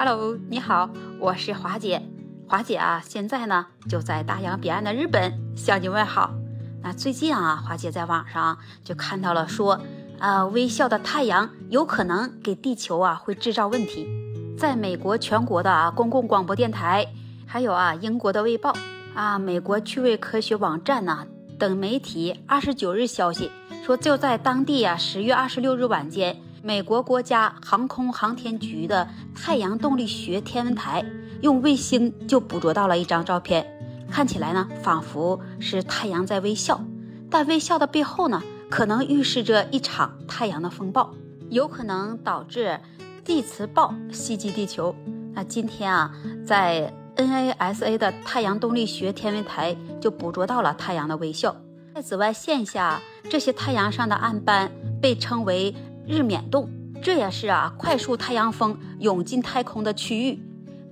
Hello，你好，我是华姐。华姐啊，现在呢就在大洋彼岸的日本向你问好。那最近啊，华姐在网上就看到了说，啊，微笑的太阳有可能给地球啊会制造问题。在美国全国的啊公共广播电台，还有啊英国的卫报啊美国趣味科学网站呢等媒体，二十九日消息说，就在当地啊十月二十六日晚间。美国国家航空航天局的太阳动力学天文台用卫星就捕捉到了一张照片，看起来呢仿佛是太阳在微笑，但微笑的背后呢可能预示着一场太阳的风暴，有可能导致地磁暴袭击地球。那今天啊，在 NASA 的太阳动力学天文台就捕捉到了太阳的微笑。在紫外线下，这些太阳上的暗斑被称为。日冕洞，这也是啊快速太阳风涌进太空的区域。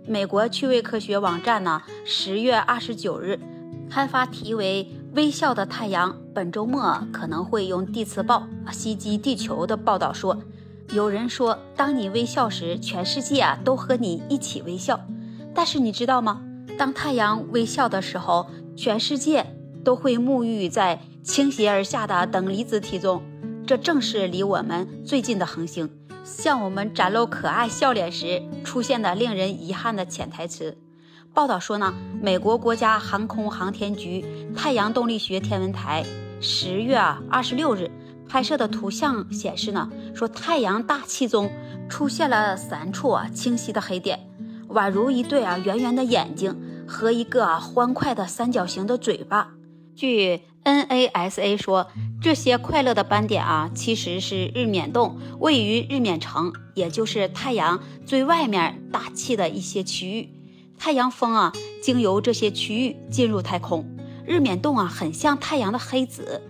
美国趣味科学网站呢，十月二十九日刊发题为《微笑的太阳本周末可能会用地磁暴袭击地球》的报道说，有人说，当你微笑时，全世界啊都和你一起微笑。但是你知道吗？当太阳微笑的时候，全世界都会沐浴在倾斜而下的等离子体中。这正是离我们最近的恒星向我们展露可爱笑脸时出现的令人遗憾的潜台词。报道说呢，美国国家航空航天局太阳动力学天文台十月二十六日拍摄的图像显示呢，说太阳大气中出现了三处啊清晰的黑点，宛如一对啊圆圆的眼睛和一个欢快的三角形的嘴巴。据 NASA 说。这些快乐的斑点啊，其实是日冕洞位于日冕层，也就是太阳最外面大气的一些区域。太阳风啊，经由这些区域进入太空。日冕洞啊，很像太阳的黑子。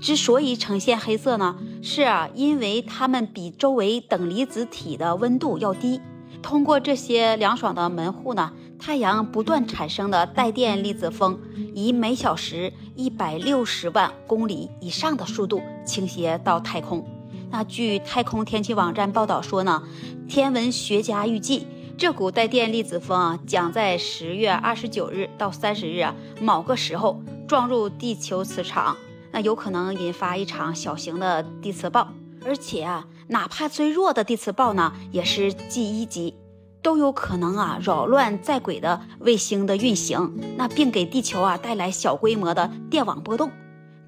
之所以呈现黑色呢，是啊，因为它们比周围等离子体的温度要低。通过这些凉爽的门户呢。太阳不断产生的带电粒子风，以每小时一百六十万公里以上的速度倾斜到太空。那据太空天气网站报道说呢，天文学家预计这股带电粒子风啊，将在十月二十九日到三十日啊某个时候撞入地球磁场，那有可能引发一场小型的地磁暴。而且啊，哪怕最弱的地磁暴呢，也是 G 一级。都有可能啊扰乱在轨的卫星的运行，那并给地球啊带来小规模的电网波动。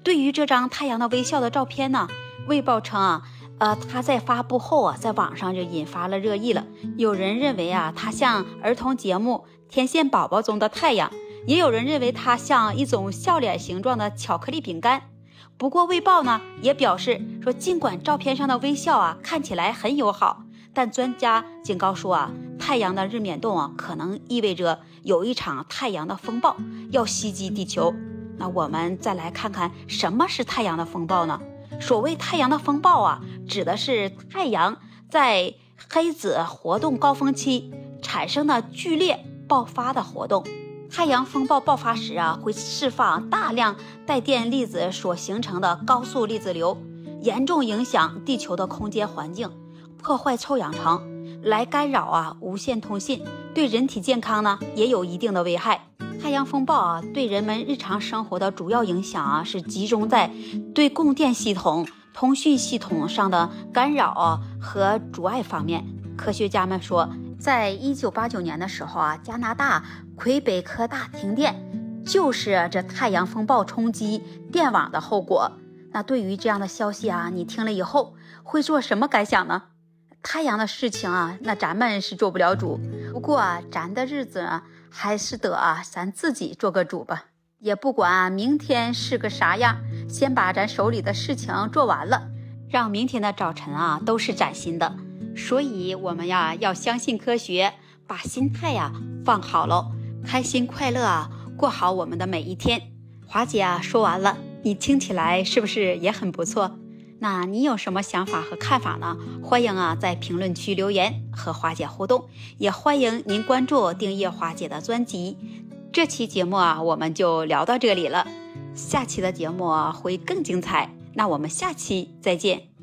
对于这张太阳的微笑的照片呢，卫报称啊，呃，它在发布后啊，在网上就引发了热议了。有人认为啊，它像儿童节目《天线宝宝》中的太阳，也有人认为它像一种笑脸形状的巧克力饼干。不过卫报呢也表示说，尽管照片上的微笑啊看起来很友好，但专家警告说啊。太阳的日冕洞啊，可能意味着有一场太阳的风暴要袭击地球。那我们再来看看什么是太阳的风暴呢？所谓太阳的风暴啊，指的是太阳在黑子活动高峰期产生的剧烈爆发的活动。太阳风暴爆发时啊，会释放大量带电粒子所形成的高速粒子流，严重影响地球的空间环境，破坏臭氧层。来干扰啊无线通信，对人体健康呢也有一定的危害。太阳风暴啊对人们日常生活的主要影响啊是集中在对供电系统、通讯系统上的干扰和阻碍方面。科学家们说，在一九八九年的时候啊，加拿大魁北克大停电就是这太阳风暴冲击电网的后果。那对于这样的消息啊，你听了以后会做什么感想呢？太阳的事情啊，那咱们是做不了主。不过啊，咱的日子啊，还是得啊，咱自己做个主吧。也不管明天是个啥样，先把咱手里的事情做完了，让明天的早晨啊都是崭新的。所以，我们呀要相信科学，把心态呀放好喽，开心快乐啊，过好我们的每一天。华姐啊，说完了，你听起来是不是也很不错？那你有什么想法和看法呢？欢迎啊，在评论区留言和花姐互动，也欢迎您关注订阅花姐的专辑。这期节目啊，我们就聊到这里了，下期的节目会更精彩。那我们下期再见。